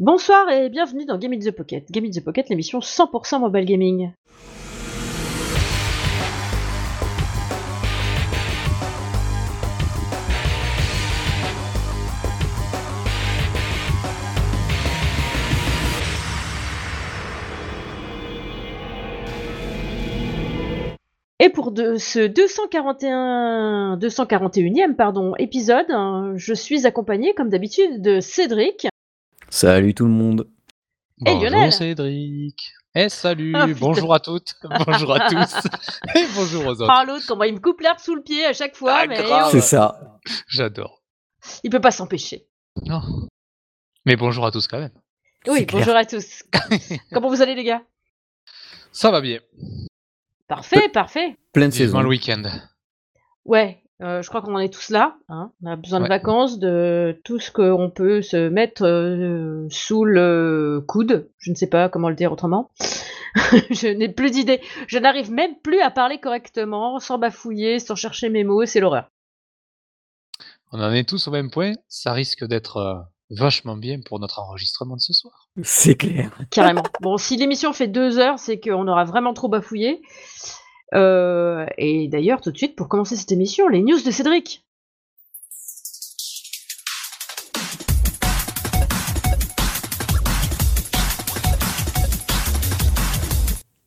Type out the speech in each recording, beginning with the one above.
Bonsoir et bienvenue dans Game in the Pocket. Game in the Pocket, l'émission 100% mobile gaming. Et pour ce 241, 241e pardon, épisode, hein, je suis accompagné comme d'habitude de Cédric. Salut tout le monde. Et Bonjour Lionel. Cédric. Et salut, Ah, bonjour à toutes, bonjour à tous, et bonjour aux autres. Ah l'autre, comment il me coupe l'herbe sous le pied à chaque fois, Ah, mais oh, C'est ça. J'adore. il peut pas s'empêcher. Non. Mais bonjour à tous quand même. Oui, bonjour à tous. comment vous allez les gars? Ça va bien. Parfait, parfait. Pleine saison. le week-end. Ouais, euh, je crois qu'on en est tous là. hein. On a besoin de vacances, de tout ce qu'on peut se mettre euh, sous le coude. Je ne sais pas comment le dire autrement. je n'ai plus d'idée. Je n'arrive même plus à parler correctement, sans bafouiller, sans chercher mes mots. C'est l'horreur. On en est tous au même point. Ça risque d'être euh, vachement bien pour notre enregistrement de ce soir. C'est clair. Carrément. bon, si l'émission fait deux heures, c'est qu'on aura vraiment trop bafouillé. Euh, et d'ailleurs, tout de suite, pour commencer cette émission, les news de Cédric.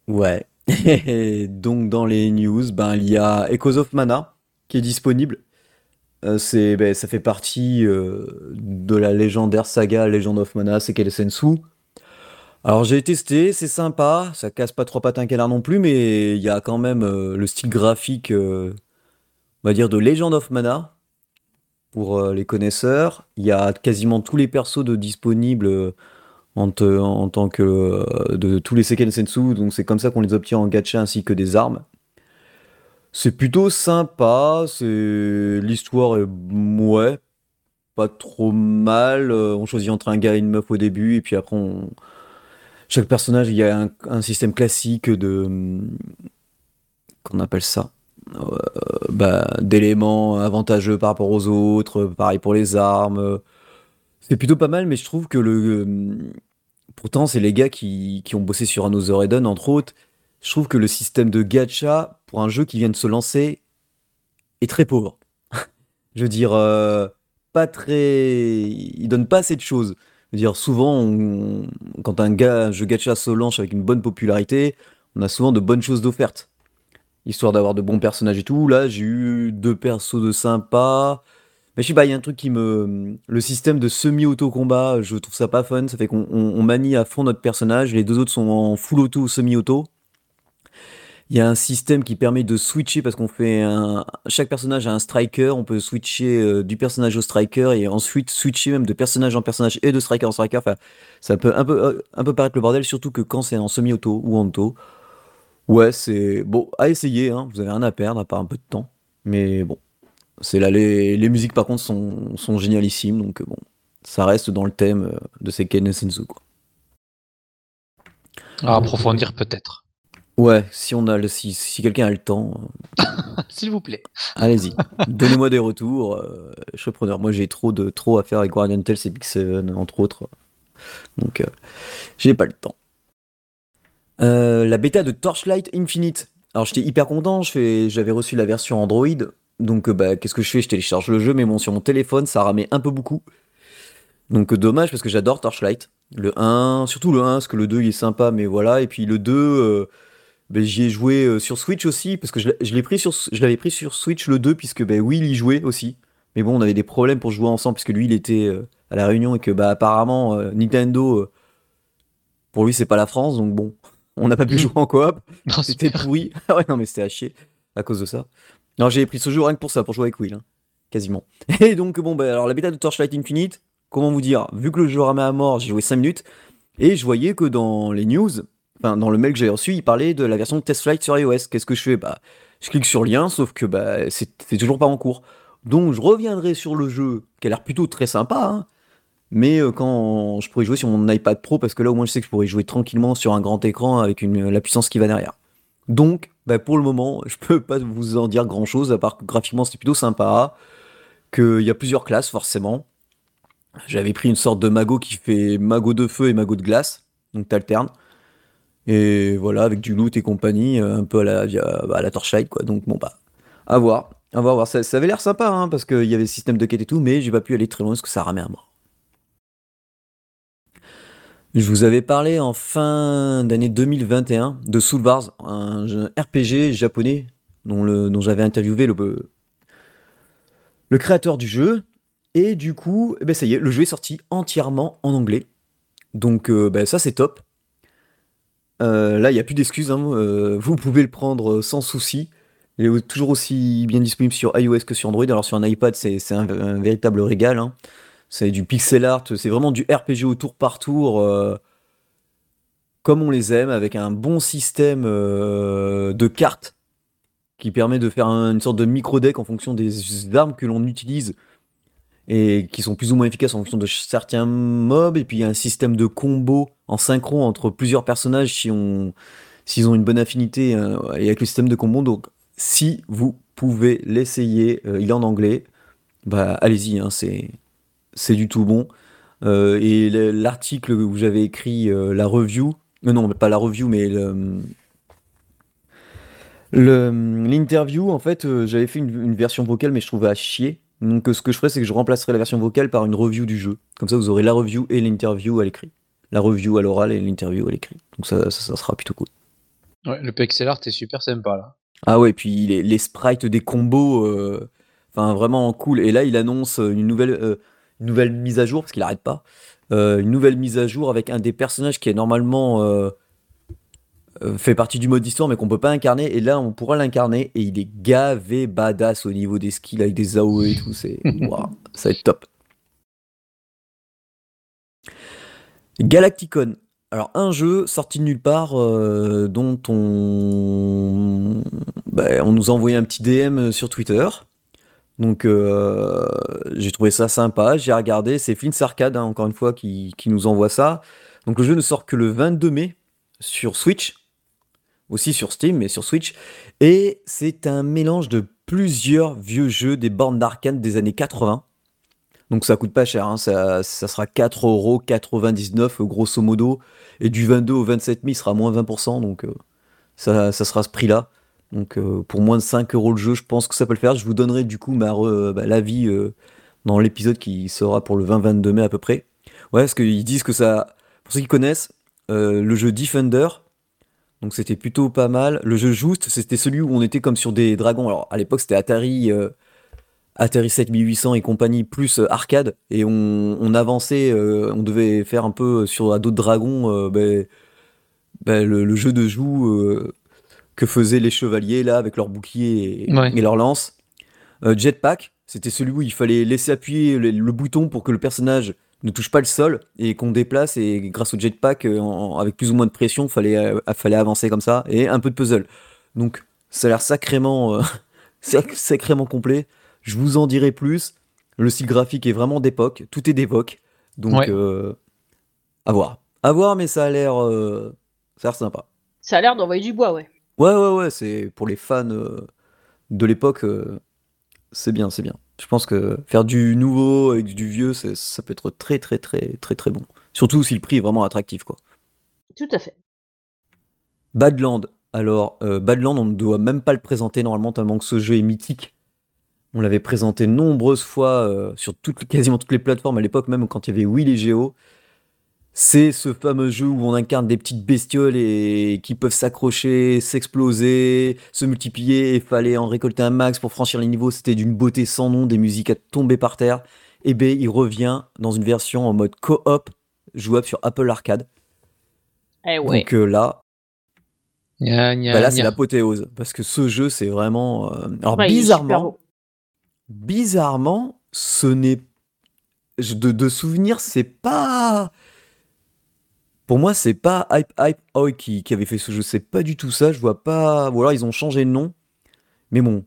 Ouais. Donc dans les news, ben il y a Echoes of Mana qui est disponible. Euh, c'est, ben, ça fait partie euh, de la légendaire saga Legend of Mana Sekel Sensu. Alors j'ai testé, c'est sympa, ça casse pas trois à un canard non plus, mais il y a quand même euh, le style graphique, euh, on va dire, de Legend of Mana pour euh, les connaisseurs. Il y a quasiment tous les persos de disponibles en, tant que de tous les Seiken Sensu, donc c'est comme ça qu'on les obtient en gacha ainsi que des armes. C'est plutôt sympa, c'est l'histoire est ouais, pas trop mal. on choisit entre un gars et une meuf au début, et puis après on... chaque personnage il y a un, système classique de qu'on appelle ça, Euh, bah, d'éléments avantageux par rapport aux autres, pareil pour les armes. c'est plutôt pas mal, mais je trouve que le. euh, Pourtant, c'est les gars qui, qui ont bossé sur Another Eden, entre autres. Je trouve que le système de gacha, pour un jeu qui vient de se lancer, est très pauvre. Je veux dire, euh, pas très. Il donne pas assez de choses. Dire, souvent, quand un, gars, jeu gacha se lance avec une bonne popularité, on a souvent de bonnes choses d'offertes. Histoire d'avoir de bons personnages et tout. Là, j'ai eu deux persos de sympa. Mais je sais pas, il y a un truc qui me. Le système de semi-auto-combat, je trouve ça pas fun. Ça fait qu'on on- manie à fond notre personnage. Les deux autres sont en full auto ou semi-auto. Il y a un système qui permet de switcher parce qu'on fait un. Chaque personnage a un striker. On peut switcher euh, du personnage au striker et ensuite switcher même de personnage en personnage et de striker en striker. Ça peut un peu, euh, un peu paraître le bordel, surtout que quand c'est en semi-auto ou en auto. Ouais, c'est. Bon, à essayer, hein. Vous avez rien à perdre à part un peu de temps. Mais bon. C'est là, les, les musiques par contre sont, sont génialissimes, donc euh, bon, ça reste dans le thème de Seiken Sensu, quoi. À approfondir peut-être. Ouais, si on a le, si, si quelqu'un a le temps, euh, S'il vous plaît. allez-y, donnez-moi des retours, euh, je suis preneur. Moi j'ai trop de trop à faire avec Guardian Tales et Big Seven, entre autres, donc euh, j'ai pas le temps. Euh, la bêta de Torchlight Infinite. Alors j'étais hyper content, j'avais reçu la version Android, donc euh, bah, qu'est-ce que je fais? Je télécharge le jeu, mais bon, sur mon téléphone, ça ramait un peu beaucoup. Donc euh, dommage parce que j'adore Torchlight. Le 1, surtout le 1, parce que le 2 il est sympa, mais voilà. Et puis le 2, euh, ben, j'y ai joué euh, sur Switch aussi, parce que je l'ai- je l'ai pris sur, je l'avais pris sur Switch le 2, puisque ben, Will y jouait aussi. Mais bon, on avait des problèmes pour jouer ensemble, puisque lui il était euh, à la Réunion et que bah, apparemment euh, Nintendo, pour lui c'est pas la France, donc bon, on n'a pas pu Mm. jouer en coop. C'était pourri. Ah ouais, non, mais c'était à chier à cause de ça. Non, j'ai pris ce jeu rien que pour ça, pour jouer avec Will, hein, quasiment. Et donc, bon, bah, alors la bêta de Torchlight Infinite, comment vous dire, vu que le jeu ramait à mort, j'ai joué 5 minutes, et je voyais que dans les news, dans le mail que j'ai reçu, il parlait de la version Test Flight sur iOS. Qu'est-ce que je fais? Bah, je clique sur lien, sauf que bah, c'est c'est toujours pas en cours. Donc, je reviendrai sur le jeu, qui a l'air plutôt très sympa, hein, mais euh, quand je pourrais jouer sur mon iPad Pro, parce que là au moins je sais que je pourrais jouer tranquillement sur un grand écran avec la puissance qui va derrière. Donc, bah, pour le moment, je peux pas vous en dire grand chose, à part que graphiquement c'était plutôt sympa, qu'il y a plusieurs classes forcément. J'avais pris une sorte de magot qui fait magot de feu et magot de glace, donc t'alternes. Et voilà, avec du loot et compagnie, euh, un peu à la, bah, à la Torchlight, quoi. Donc bon, bah, à voir. À voir, voir. Ça, avait l'air sympa, hein, parce qu'il y avait le système de quête et tout, mais j'ai pas pu aller très loin parce que ça ramait à mort. Je vous avais parlé en fin d'année 2021 de Soul Wars, un RPG japonais dont, dont j'avais interviewé le, le créateur du jeu. Et du coup, eh ben ça y est, le jeu est sorti entièrement en anglais. Donc euh, ben ça c'est top. Euh, là, il n'y a plus d'excuses. Hein. Euh, vous pouvez le prendre sans souci. Il est toujours aussi bien disponible sur iOS que sur Android. Alors sur un iPad, c'est un, véritable régal. Hein. C'est du pixel art, c'est vraiment du RPG au tour par tour, euh, comme on les aime, avec un bon système euh, de cartes qui permet de faire une sorte de micro-deck en fonction des armes que l'on utilise et qui sont plus ou moins efficaces en fonction de certains mobs. Et puis il y a un système de combo en synchro entre plusieurs personnages si on, s'ils ont une bonne affinité euh, et avec le système de combo. Donc si vous pouvez l'essayer, il est en anglais, bah allez-y, hein, c'est c'est du tout bon. Euh, et l'article où j'avais écrit euh, la review, euh, non, pas la review, mais l'interview, en fait, j'avais fait une, version vocale, mais je trouvais à chier. Donc, ce que je ferais, c'est que je remplacerai la version vocale par une review du jeu. Comme ça, vous aurez la review et l'interview à l'écrit. La review à l'oral et l'interview à l'écrit. Donc, ça, ça, sera plutôt cool. Ouais, le pixel art est super sympa là. Ah ouais, puis les, les sprites des combos, enfin vraiment cool. Et là, il annonce une nouvelle une nouvelle mise à jour, parce qu'il arrête pas. Euh, une nouvelle mise à jour avec un des personnages qui est normalement euh, euh, fait partie du mode histoire, mais qu'on peut pas incarner. Et là, on pourra l'incarner. Et il est gavé badass au niveau des skills avec des AOE et tout. C'est, ça va être top. Galacticon. Alors, un jeu sorti de nulle part dont on... Ben, on nous a envoyé un petit DM sur Twitter. Donc euh, j'ai trouvé ça sympa, j'ai regardé, c'est Flint's Arcade, hein, encore une fois, qui, nous envoie ça. Donc le jeu ne sort que le 22 mai sur Switch, aussi sur Steam, mais sur Switch. Et c'est un mélange de plusieurs vieux jeux des bornes d'arcade des années 80. Donc ça coûte pas cher, hein, ça, sera 4,99€ grosso modo. Et du 22 au 27 mai, sera moins 20%, donc euh, ça, ça sera ce prix-là. Donc euh, pour moins de 5 euros le jeu, je pense que ça peut le faire. Je vous donnerai du coup ma bah, l'avis euh, dans l'épisode qui sera pour le 20-22 mai à peu près. Ouais, parce qu'ils disent que ça, pour ceux qui connaissent, le jeu Defender, donc c'était plutôt pas mal. Le jeu Juste, c'était celui où on était comme sur des dragons. Alors à l'époque c'était Atari, Atari 7800 et compagnie plus arcade, et on, avançait, on devait faire un peu sur d'autres dragons. Ben, ben, le, jeu de joue que faisaient les chevaliers là avec leurs boucliers et, leurs lances. Euh, jetpack, c'était celui où il fallait laisser appuyer le, bouton pour que le personnage ne touche pas le sol et qu'on déplace et grâce au jetpack euh, avec plus ou moins de pression fallait euh, fallait avancer comme ça et un peu de puzzle. Donc ça a l'air sacrément sacrément complet. Je vous en dirai plus. Le style graphique est vraiment d'époque, tout est d'époque. Donc à voir. À voir mais ça a l'air ça a l'air sympa. Ça a l'air d'envoyer du bois, ouais. Ouais, ouais, ouais, c'est pour les fans euh, de l'époque, euh, c'est bien, c'est bien. Je pense que faire du nouveau avec du vieux, ça peut être très, très, très, très, très bon. Surtout si le prix est vraiment attractif, quoi. Tout à fait. Badland. Alors, euh, Badland, on ne doit même pas le présenter normalement, tellement que ce jeu est mythique. On l'avait présenté nombreuses fois sur toutes, quasiment toutes les plateformes à l'époque, même quand il y avait Wii et Geo. C'est ce fameux jeu où on incarne des petites bestioles et qui peuvent s'accrocher, s'exploser, se multiplier et fallait en récolter un max pour franchir les niveaux. C'était d'une beauté sans nom, des musiques à tomber par terre. Et eh ben il revient dans une version en mode co-op jouable sur Apple Arcade. Eh ouais. Donc euh, là, bah là c'est l'apothéose parce que ce jeu c'est vraiment. Euh, alors bizarrement, bizarrement, ce n'est de, de souvenir, c'est pas pour moi, c'est pas Hype Hype Oi qui, qui avait fait ce jeu. C'est pas du tout ça. Je vois pas. Ou alors ils ont changé de nom. Mais bon.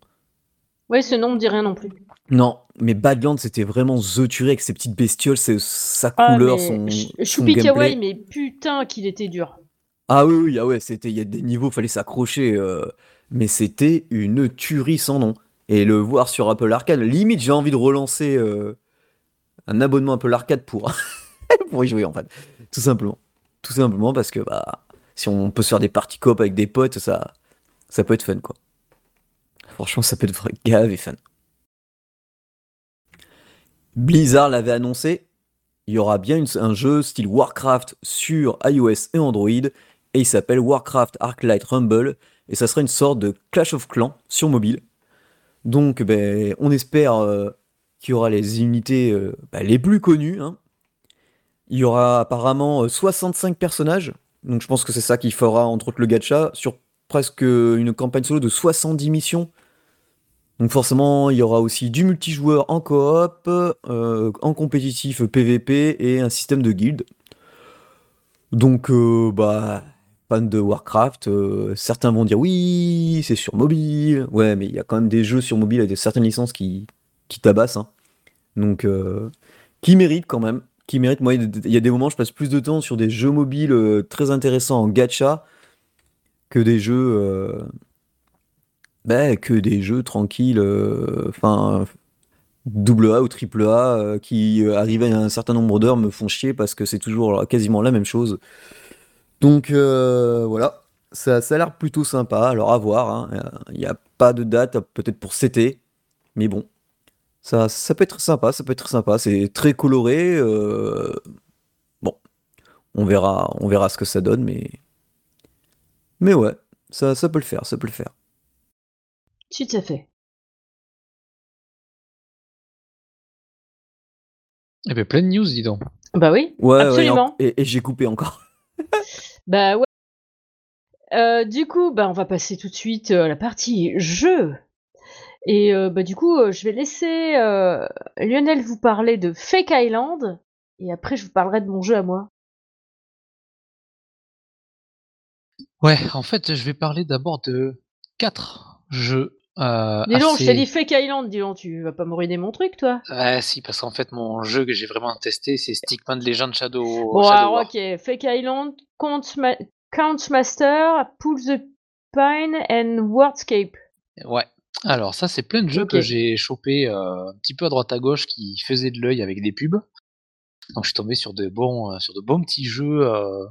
Ouais, ce nom me dit rien non plus. Non, mais Badland, c'était vraiment The Tuerie avec ses petites bestioles, sa ah, couleur, son. Choupi Kawaii, mais putain qu'il était dur. Ah oui, oui, ah ouais, c'était. Il y a des niveaux, fallait s'accrocher. Euh, mais c'était une tuerie sans nom. Et le voir sur Apple Arcade, limite, j'ai envie de relancer. Euh, un abonnement un peu l'arcade pour, pour y jouer en fait. Tout simplement. Tout simplement parce que bah, si on peut se faire des parties coop avec des potes, ça, ça peut être fun quoi. Franchement, ça peut être grave et fun. Blizzard l'avait annoncé, il y aura bien un jeu style Warcraft sur iOS et Android, et il s'appelle Warcraft Arclight Rumble, et ça sera une sorte de Clash of Clans sur mobile. Donc, ben, on espère euh, qu'il y aura les unités euh, ben, les plus connues. Hein. Il y aura apparemment 65 euh, personnages, donc je pense que c'est ça qui fera entre autres le gacha, sur presque une campagne solo de 70 missions. Donc forcément, il y aura aussi du multijoueur en coop, en compétitif PVP et un système de guild. Donc, bah, fans de Warcraft, euh, certains vont dire oui, c'est sur mobile. Ouais, mais il y a quand même des jeux sur mobile avec certaines licences qui, qui tabassent. Hein. Donc, euh, qui méritent quand même. Qui méritent. Moi, il y a des moments, je passe plus de temps sur des jeux mobiles euh, très intéressants en gacha que des jeux. Ben, que des jeux tranquilles. Enfin. double A ou triple A qui arrivent à un certain nombre d'heures me font chier parce que c'est toujours quasiment la même chose. Donc euh, voilà, ça, ça a l'air plutôt sympa. Alors à voir, hein. il n'y a pas de date, peut-être pour cet été, mais bon, ça, ça peut être sympa, ça peut être sympa. C'est très coloré. euh, bon, on verra, on verra ce que ça donne, mais mais ouais, ça, ça peut le faire, ça peut le faire. Tout à fait. Eh ben, plein de news, dis donc. Bah oui, Ouais, ouais, et, en- absolument. et- et j'ai coupé encore. Bah ouais. Euh, du coup, bah on va passer tout de suite euh, à la partie jeu. Et euh, bah du coup, euh, je vais laisser euh, Lionel vous parler de Fake Island. Et après, je vous parlerai de mon jeu à moi. Ouais, en fait, je vais parler d'abord de quatre jeux. Euh, Dis donc, je t'ai assez- dit Fake Island, dis donc, tu vas pas me ruiner mon truc, toi Ouais, si, parce qu'en fait, mon jeu que j'ai vraiment testé, c'est Stickman Legend Shadow. Bon, Shadow alors, War. ok. Fake Island, Count, Ma- Count Master, Pull the Pine and Wordscape. Ouais. Alors, ça, c'est plein de jeux que j'ai chopé euh, un petit peu à droite à gauche qui faisaient de l'œil avec des pubs. Donc, je suis tombé sur de bons, euh, sur de bons petits jeux euh,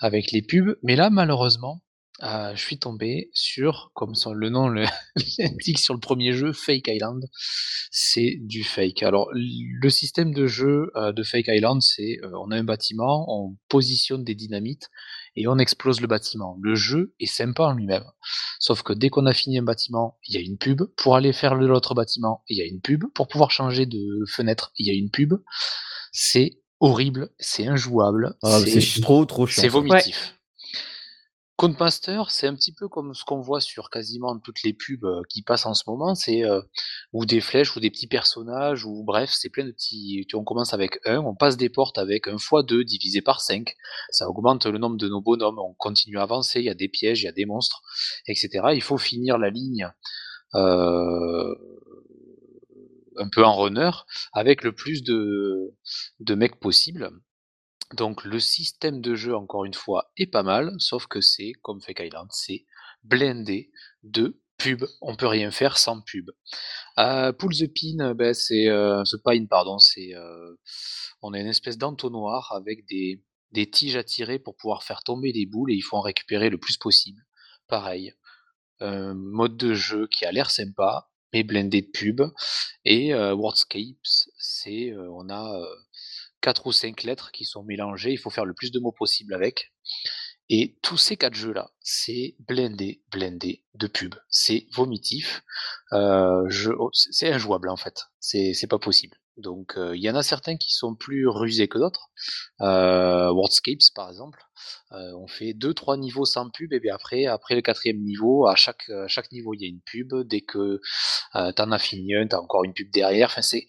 avec les pubs. Mais là, malheureusement, je suis tombé sur, comme son- le nom le- l'indique sur le premier jeu, Fake Island. C'est du fake. Alors, le système de jeu de Fake Island, c'est on a un bâtiment, on positionne des dynamites et on explose le bâtiment. Le jeu est sympa en lui-même. Sauf que dès qu'on a fini un bâtiment, il y a une pub. Pour aller faire l'autre bâtiment, il y a une pub. Pour pouvoir changer de fenêtre, il y a une pub. C'est horrible, c'est injouable, Ah, c'est trop, trop chiant. c'est vomitif. Codemaster, c'est un petit peu comme ce qu'on voit sur quasiment toutes les pubs euh, qui passent en ce moment, c'est euh, ou des flèches ou des petits personnages ou bref, c'est plein de petits. On commence avec 1, on passe des portes avec 1 x 2 divisé par 5, ça augmente le nombre de nos bonhommes, on continue à avancer, il y a des pièges, il y a des monstres, etc. Il faut finir la ligne euh, un peu en runner avec le plus de, de mecs possible. Donc le système de jeu, encore une fois, est pas mal, sauf que c'est, comme Fake Island, c'est blindé de pub. On peut rien faire sans pub. Euh, Pull the Pin, ben, c'est euh, Pine, pardon, c'est euh, on a une espèce d'entonnoir avec des, des tiges à tirer pour pouvoir faire tomber les boules et il faut en récupérer le plus possible. Pareil, mode de jeu qui a l'air sympa, mais blindé de pub. Et Wordscapes, c'est on a quatre ou cinq lettres qui sont mélangées, il faut faire le plus de mots possible avec. Et tous ces quatre jeux-là, c'est blindé, blindé de pub. C'est vomitif. Euh, oh, c'est injouable en fait. C'est pas possible. Donc euh, il y en a certains qui sont plus rusés que d'autres. Euh, Wordscapes par exemple, on fait deux trois niveaux sans pub et bien après après le quatrième niveau, à chaque à chaque niveau il y a une pub. Dès que t'en as fini un, t'as encore une pub derrière. Enfin c'est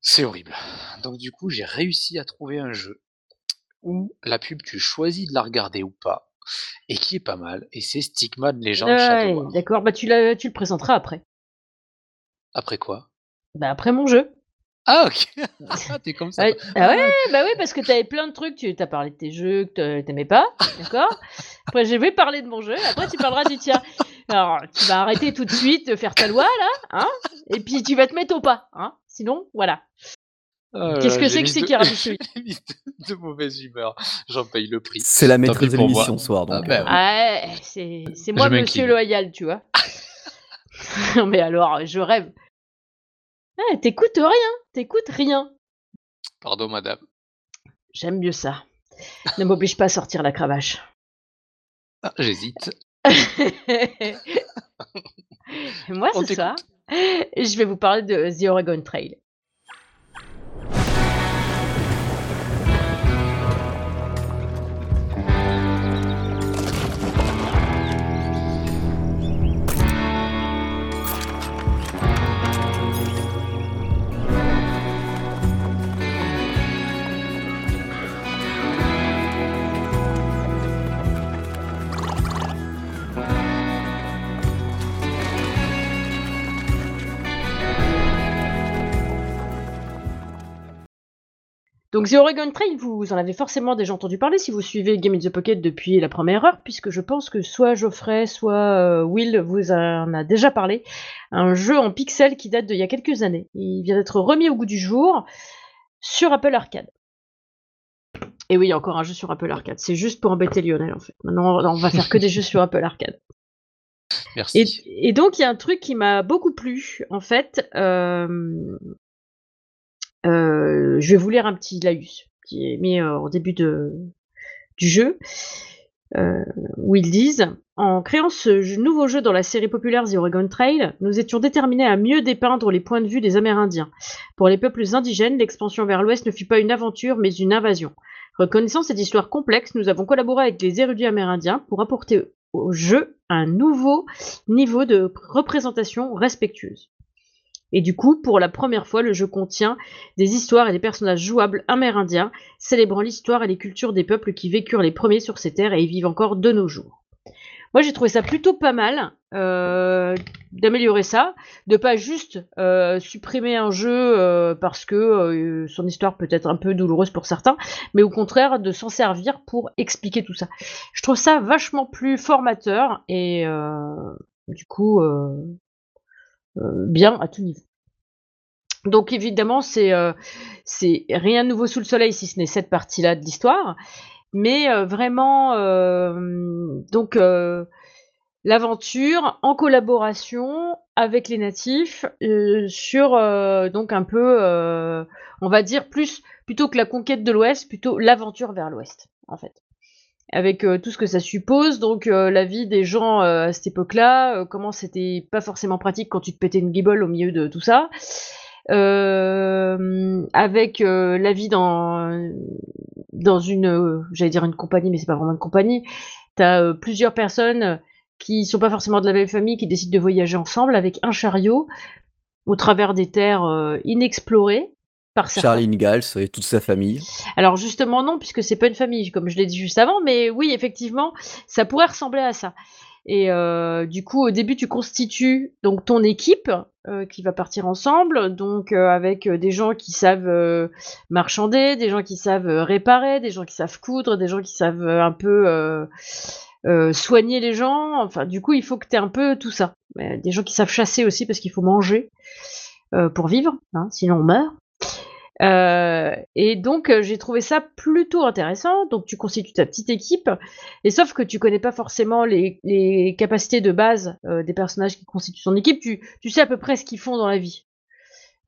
c'est horrible. Donc du coup j'ai réussi à trouver un jeu où la pub tu choisis de la regarder ou pas et qui est pas mal et c'est Stickman Legend Ouais, Shadow War. d'accord, bah tu, la- tu le présenteras après. Après quoi? Bah après mon jeu. Ah ok. Ah, T'es comme ça. Ouais, toi. ah ouais, bah oui, parce que t'avais plein de trucs, tu t'as parlé de tes jeux que t'a- t'aimais pas, d'accord? Après, je vais parler de mon jeu, après tu parleras du tien. Alors, tu vas arrêter tout de suite de faire ta loi, là, hein? Et puis tu vas te mettre au pas, hein? Sinon, voilà. Euh, Qu'est-ce que j'ai c'est que mis c'est de- de, mauvaise humeur. J'en paye le prix. C'est la pis de l'émission ce soir. Ah Donc, ben euh, oui. C'est c'est moi, Je monsieur loyal, tu vois. non, mais alors, je rêve. Ah, t'écoutes rien, t'écoutes rien. Pardon, madame. J'aime mieux ça. Ne m'oblige pas à sortir la cravache. Ah, J'hésite. Moi, On ce soir, je vais vous parler de The Oregon Trail. Donc The Oregon Trail, vous en avez forcément déjà entendu parler si vous suivez Game in the Pocket depuis la première heure, puisque je pense que soit Geoffrey, soit euh, Will vous en a déjà parlé. Un jeu en pixel qui date d'il y a quelques années. Il vient d'être remis au goût du jour sur Apple Arcade. Et oui, il y a encore un jeu sur Apple Arcade. C'est juste pour embêter Lionel en fait. Maintenant, on va faire que des jeux sur Apple Arcade. Merci. Et, et donc, il y a un truc qui m'a beaucoup plu, en fait. euh, euh, je vais vous lire un petit laïus qui est mis euh, au début du jeu, euh, où ils disent En créant ce nouveau jeu dans la série populaire The Oregon Trail, nous étions déterminés à mieux dépeindre les points de vue des Amérindiens. Pour les peuples indigènes, l'expansion vers l'ouest ne fut pas une aventure, mais une invasion. Reconnaissant cette histoire complexe, nous avons collaboré avec les érudits amérindiens pour apporter au jeu un nouveau niveau de représentation respectueuse. Et du coup, pour la première fois, le jeu contient des histoires et des personnages jouables amérindiens, célébrant l'histoire et les cultures des peuples qui vécurent les premiers sur ces terres et y vivent encore de nos jours. Moi, j'ai trouvé ça plutôt pas mal euh, d'améliorer ça, de pas juste euh, supprimer un jeu euh, parce que son histoire peut être un peu douloureuse pour certains, mais au contraire de s'en servir pour expliquer tout ça. Je trouve ça vachement plus formateur et du coup bien à tout niveau. Donc évidemment, c'est euh, c'est rien de nouveau sous le soleil si ce n'est cette partie-là de l'histoire, mais euh, vraiment euh, donc l'aventure en collaboration avec les natifs sur donc un peu on va dire plus plutôt que la conquête de l'Ouest, plutôt l'aventure vers l'Ouest en fait. Avec tout ce que ça suppose, donc la vie des gens à cette époque-là, comment c'était pas forcément pratique quand tu te pétais une guibole au milieu de tout ça, avec euh, la vie dans dans une, euh, j'allais dire une compagnie, mais c'est pas vraiment une compagnie. T'as euh, plusieurs personnes qui sont pas forcément de la même famille qui décident de voyager ensemble avec un chariot au travers des terres euh, inexplorées par. Charlie Ingalls et toute sa famille. Alors justement non, puisque c'est pas une famille, comme je l'ai dit juste avant, mais oui, effectivement, ça pourrait ressembler à ça. Et euh, du coup, au début, tu constitues donc ton équipe euh, qui va partir ensemble, donc euh, avec des gens qui savent marchander, des gens qui savent réparer, des gens qui savent coudre, des gens qui savent un peu soigner les gens. Enfin, du coup, il faut que tu aies un peu tout ça. Des gens qui savent chasser aussi parce qu'il faut manger pour vivre, hein, sinon on meurt. Euh, et donc euh, j'ai trouvé ça plutôt intéressant. Donc tu constitues ta petite équipe, et sauf que tu connais pas forcément les, les capacités de base euh, des personnages qui constituent ton équipe. Tu, tu sais à peu près ce qu'ils font dans la vie,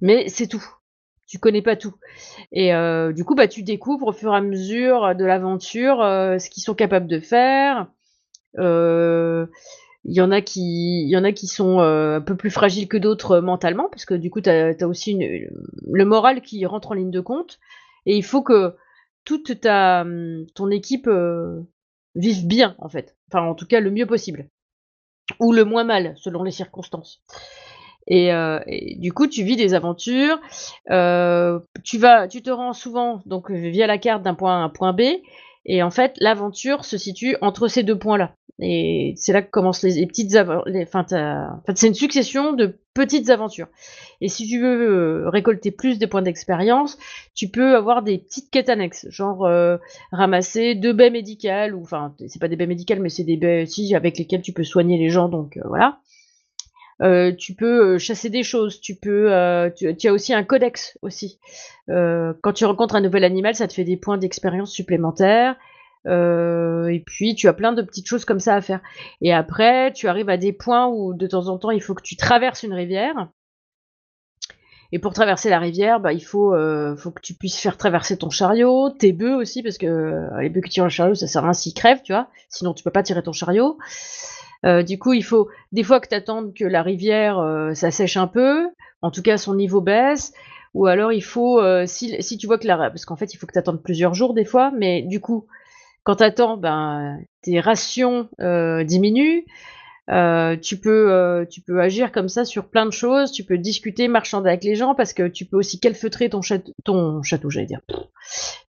mais c'est tout. Tu connais pas tout. Et euh, du coup, bah tu découvres au fur et à mesure de l'aventure euh, ce qu'ils sont capables de faire. Euh, il y en a qui, sont euh, un peu plus fragiles que d'autres euh, mentalement, parce que du coup, tu as, aussi le moral qui rentre en ligne de compte. Et il faut que toute ta, hum, ton équipe euh, vive bien, en fait. Enfin, en tout cas, le mieux possible. Ou le moins mal, selon les circonstances. Et, du coup, tu vis des aventures. tu vas, tu te rends souvent donc via la carte d'un point A à un point B. Et en fait, l'aventure se situe entre ces deux points-là. Et c'est là que commencent les, petites aventures. C'est une succession de petites aventures. Et si tu veux euh, récolter plus des points d'expérience, tu peux avoir des petites quêtes annexes, genre euh, ramasser deux baies médicales, ou enfin, c'est pas des baies médicales, mais c'est des baies si, avec lesquelles tu peux soigner les gens, donc euh, voilà. Tu peux chasser des choses, tu peux, tu, tu as aussi un codex aussi. Quand tu rencontres un nouvel animal, ça te fait des points d'expérience supplémentaires. Euh, et puis tu as plein de petites choses comme ça à faire. Et après, tu arrives à des points où de temps en temps, il faut que tu traverses une rivière. Et pour traverser la rivière, bah, il faut, euh, faut que tu puisses faire traverser ton chariot, tes bœufs aussi, parce que euh, les bœufs qui tirent le chariot, ça sert à rien s'ils crèvent, tu vois. Sinon, tu peux pas tirer ton chariot. Du coup, il faut des fois que tu attendes que la rivière ça sèche un peu, en tout cas son niveau baisse, ou alors il faut, si, si tu vois que la parce qu'en fait il faut que tu attendes plusieurs jours des fois, mais du coup, quand tu attends, ben, tes rations euh, diminuent. Euh, tu peux euh, tu peux agir comme ça sur plein de choses. Tu peux discuter, marchander avec les gens parce que tu peux aussi calfeutrer ton château, ton château, j'allais dire,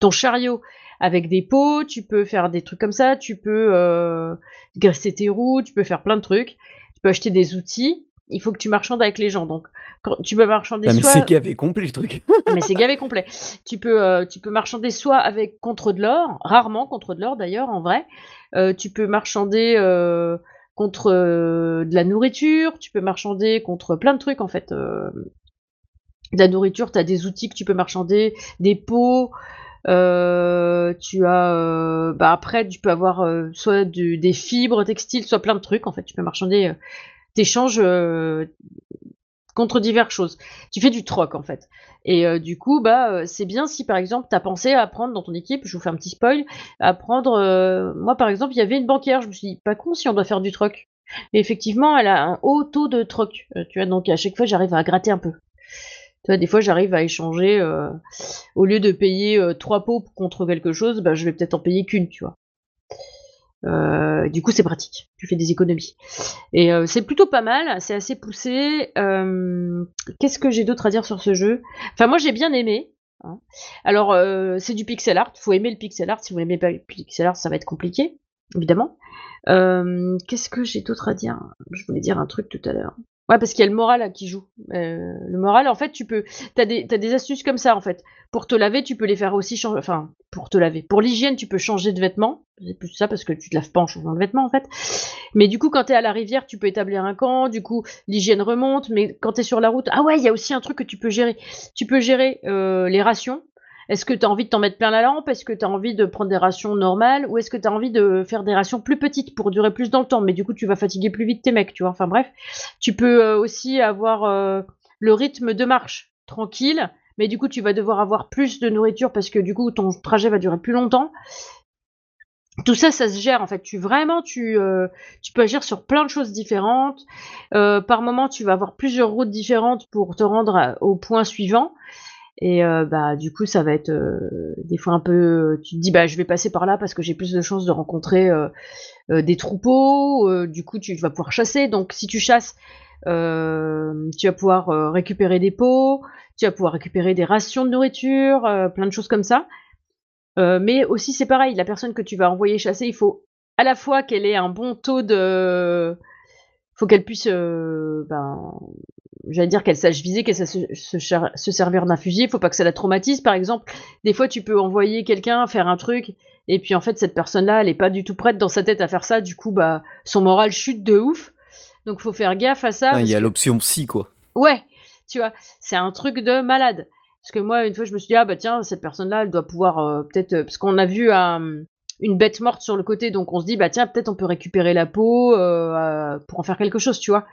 ton chariot avec des pots. Tu peux faire des trucs comme ça. Tu peux graisser tes roues. Tu peux faire plein de trucs. Tu peux acheter des outils. Il faut que tu marchandes avec les gens. Donc, quand, tu peux marchander Ah, mais soit c'est gavé complet le truc. mais c'est gavé complet. Tu peux, euh, tu peux marchander soit avec contre de l'or, rarement contre de l'or d'ailleurs en vrai. Euh, tu peux marchander euh, contre de la nourriture. Tu peux marchander contre plein de trucs en fait. de la nourriture, tu as des outils que tu peux marchander, des pots. euh, tu as, euh, bah après, tu peux avoir euh, soit du- des fibres textiles, soit plein de trucs. En fait, tu peux marchander. T'échanges euh, contre diverses choses. Tu fais du troc en fait. Et euh, du coup, bah, euh, c'est bien si par exemple tu as pensé à prendre dans ton équipe, je vous fais un petit spoil, à prendre. moi par exemple, il y avait une banquière, je me suis dit, pas con si on doit faire du troc. Et effectivement, elle a un haut taux de troc. tu vois, donc à chaque fois, j'arrive à gratter un peu. Tu vois, des fois, j'arrive à échanger, au lieu de payer trois pots contre quelque chose, bah, je vais peut-être en payer qu'une, tu vois. Euh, du coup, c'est pratique. Tu fais des économies. Et euh, c'est plutôt pas mal, c'est assez poussé. Euh, Qu'est-ce que j'ai d'autre à dire sur ce jeu? Enfin, moi, j'ai bien aimé. hein. Alors, c'est du pixel art. Faut aimer le pixel art. Si vous n'aimez pas le pixel art, ça va être compliqué, évidemment. Qu'est-ce que j'ai d'autre à dire? Je voulais dire un truc tout à l'heure. Ouais, parce qu'il y a le moral là, qui joue. Euh, le moral, en fait, tu peux. T'as des, t'as des astuces comme ça, en fait. Pour te laver, tu peux les faire aussi changer. Enfin, pour te laver. Pour l'hygiène, tu peux changer de vêtements. C'est plus ça parce que tu te laves pas en changeant de vêtements, en fait. Mais du coup, quand t'es à la rivière, tu peux établir un camp. Du coup, l'hygiène remonte. Mais quand t'es sur la route, ah ouais, il y a aussi un truc que tu peux gérer. Tu peux gérer euh, les rations. Est-ce que tu as envie de t'en mettre plein la lampe? Est-ce que tu as envie de prendre des rations normales? Ou est-ce que tu as envie de faire des rations plus petites pour durer plus dans le temps? Mais du coup, tu vas fatiguer plus vite tes mecs, tu vois. Enfin bref, tu peux euh, aussi avoir euh, le rythme de marche tranquille, mais du coup, tu vas devoir avoir plus de nourriture parce que du coup, ton trajet va durer plus longtemps. Tout ça, ça se gère en fait. Tu vraiment, tu, euh, peux agir sur plein de choses différentes. Par moment, tu vas avoir plusieurs routes différentes pour te rendre au point suivant. Et euh, bah du coup, ça va être euh, des fois un peu. Tu te dis bah je vais passer par là parce que j'ai plus de chances de rencontrer euh, des troupeaux. du coup, tu vas pouvoir chasser. Donc si tu chasses, tu vas pouvoir récupérer des pots, tu vas pouvoir récupérer des rations de nourriture, plein de choses comme ça. Mais aussi c'est pareil, la personne que tu vas envoyer chasser, il faut à la fois qu'elle ait un bon taux de, faut qu'elle puisse, ben, j'allais dire qu'elle sache viser, qu'elle sache se, se char- se servir d'un fusil. Faut pas que ça la traumatise, par exemple. Des fois, tu peux envoyer quelqu'un faire un truc, et puis en fait, cette personne-là, elle est pas du tout prête dans sa tête à faire ça. Du coup, bah, son moral chute de ouf. Donc, faut faire gaffe à ça. Il y a que- l'option psy, quoi. Ouais, tu vois, c'est un truc de malade. Parce que moi, une fois, je me suis dit, ah bah tiens, cette personne-là, elle doit pouvoir euh, peut-être. euh, parce qu'on a vu euh, une bête morte sur le côté, donc on se dit, bah tiens, peut-être on peut récupérer la peau pour en faire quelque chose, tu vois.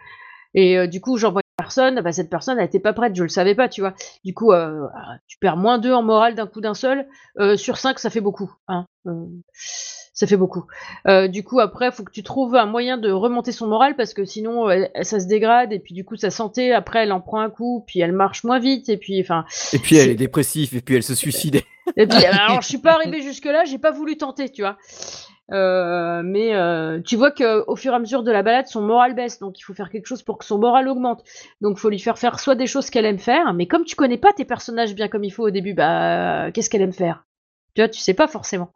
Et du coup, j'envoie personne, bah cette personne, elle était pas prête, je le savais pas, tu vois. Du coup, euh, tu perds moins 2 en morale d'un coup d'un seul. Euh, sur 5, ça fait beaucoup. Hein. Euh, ça fait beaucoup. Du coup, après, faut que tu trouves un moyen de remonter son moral parce que sinon, ça se dégrade et puis du coup, sa santé, après, elle en prend un coup, puis elle marche moins vite et puis, enfin, Et puis elle est dépressive, et puis elle se suicide. et puis, alors, je suis pas arrivée jusque-là, j'ai pas voulu tenter, tu vois. Euh, mais euh, tu vois que au fur et à mesure de la balade, son moral baisse, donc il faut faire quelque chose pour que son moral augmente. Donc, faut lui faire faire soit des choses qu'elle aime faire, mais comme tu connais pas tes personnages bien comme il faut au début, bah, qu'est-ce qu'elle aime faire? Tu vois, tu sais pas forcément.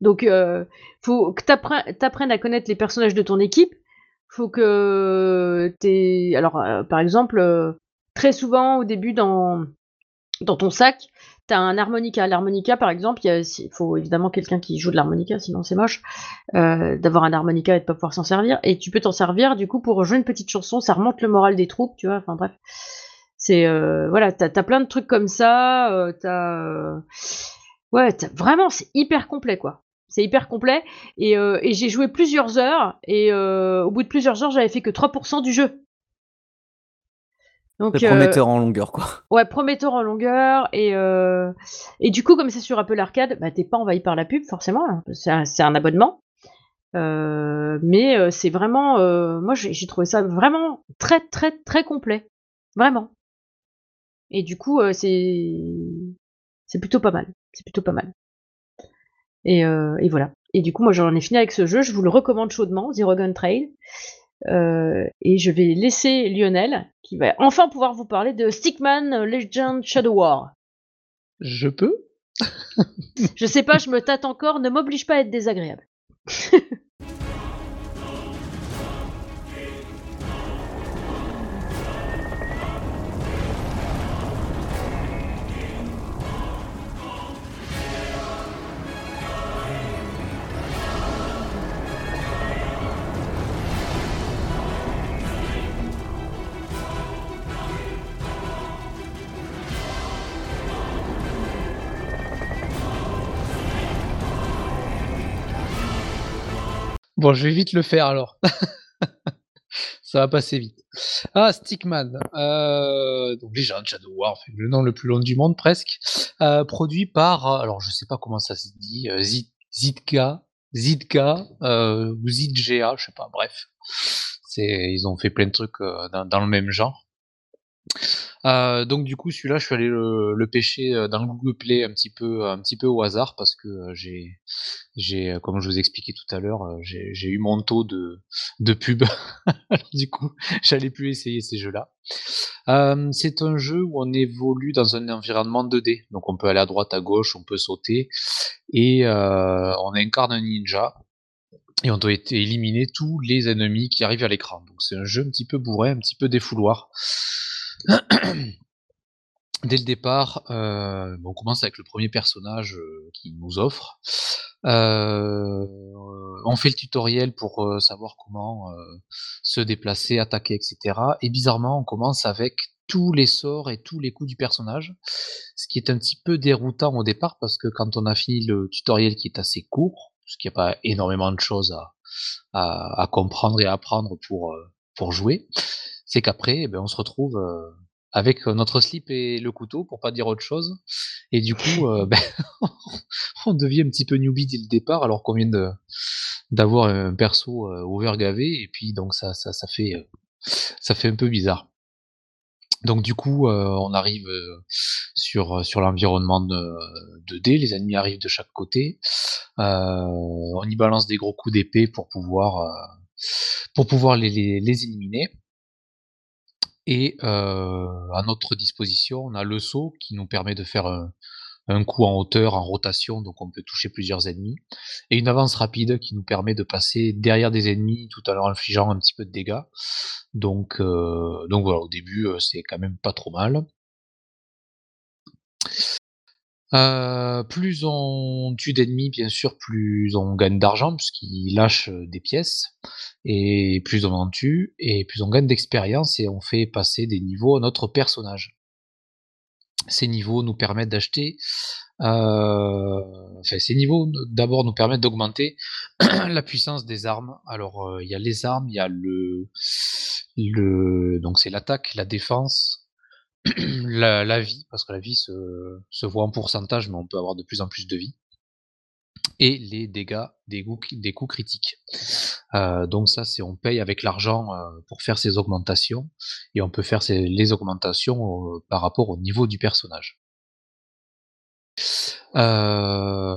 Donc, euh, faut que t'apprennes t'apprennes à connaître les personnages de ton équipe. Faut que t'es, alors, euh, par exemple, très souvent au début dans dans ton sac, tu as un harmonica. L'harmonica, par exemple, il faut évidemment quelqu'un qui joue de l'harmonica, sinon c'est moche euh, d'avoir un harmonica et de pas pouvoir s'en servir. Et tu peux t'en servir, du coup, pour jouer une petite chanson, ça remonte le moral des troupes, tu vois. Enfin bref. C'est euh, voilà, t'as as plein de trucs comme ça. Euh, t'as ouais, vraiment, c'est hyper complet, quoi. C'est hyper complet. Et, et j'ai joué plusieurs heures. Et au bout de plusieurs heures, j'avais fait que 3% du jeu. Donc, prometteur en longueur, quoi. Ouais, prometteur en longueur. Et, et du coup, comme c'est sur Apple Arcade, bah, t'es pas envahi par la pub, forcément. Hein, c'est un, abonnement. mais c'est vraiment. moi, j'ai trouvé ça vraiment très, très, très complet. Vraiment. Et du coup, c'est. C'est plutôt pas mal. C'est plutôt pas mal. Et, et, voilà. Et du coup, moi, j'en ai fini avec ce jeu. Je vous le recommande chaudement, Zero Gun Trail. Euh, et je vais laisser Lionel, qui va enfin pouvoir vous parler de Stickman Legend Shadow War. Je peux Je sais pas, je me tâte encore, ne m'oblige pas à être désagréable. Bon, je vais vite le faire alors. Ça va passer vite. Ah, Stickman. Euh, donc déjà, Shadow War, le nom le plus long du monde presque. Euh, produit par, alors je sais pas comment ça se dit, euh, Zidka, Zidka ou Zidga, je sais pas, bref. Ils ont fait plein de trucs dans, le même genre. Euh, donc du coup, celui-là, je suis allé le, pêcher euh, dans le Google Play un petit peu, un petit peu au hasard parce que euh, j'ai, j'ai, comme je vous expliquais tout à l'heure, j'ai, eu mon taux de, de pub. du coup, j'allais plus essayer ces jeux-là. c'est un jeu où on évolue dans un environnement 2D, donc on peut aller à droite, à gauche, on peut sauter et on incarne un ninja. Et on doit éliminer tous les ennemis qui arrivent à l'écran. Donc c'est un jeu un petit peu bourré, un petit peu défouloir. Dès le départ, euh, on commence avec le premier personnage euh, qui nous offre. Euh, on fait le tutoriel pour savoir comment se déplacer, attaquer, etc. Et bizarrement, on commence avec tous les sorts et tous les coups du personnage, ce qui est un petit peu déroutant au départ parce que quand on a fini le tutoriel qui est assez court, parce qu'il n'y a pas énormément de choses à, comprendre et à apprendre pour, pour jouer, c'est qu'après, eh ben, on se retrouve euh, avec notre slip et le couteau, pour pas dire autre chose. Et du coup, euh, ben, on devient un petit peu newbie dès le départ, alors qu'on vient de, d'avoir un perso euh, overgavé, et puis donc ça, ça, ça, fait, ça fait un peu bizarre. Donc du coup, on arrive sur, sur l'environnement de, 2D, les ennemis arrivent de chaque côté, on y balance des gros coups d'épée pour pouvoir, pour pouvoir les, les éliminer. Et à notre disposition, on a le saut qui nous permet de faire un, coup en hauteur, en rotation, donc on peut toucher plusieurs ennemis, et une avance rapide qui nous permet de passer derrière des ennemis tout en leur infligeant un petit peu de dégâts. Donc, donc voilà, au début, c'est quand même pas trop mal. Euh, plus on tue d'ennemis, bien sûr, plus on gagne d'argent, puisqu'ils lâchent des pièces, et plus on en tue, et plus on gagne d'expérience, et on fait passer des niveaux à notre personnage. Ces niveaux nous permettent d'acheter, euh, enfin ces niveaux d'abord nous permettent d'augmenter la puissance des armes. Alors il y a les armes, il y a le, le donc c'est l'attaque, la défense, la, vie, parce que la vie se, voit en pourcentage, mais on peut avoir de plus en plus de vie. Et les dégâts des, des coups critiques. Euh, donc ça, c'est on paye avec l'argent euh, pour faire ces augmentations, et on peut faire les augmentations par rapport au niveau du personnage. Euh,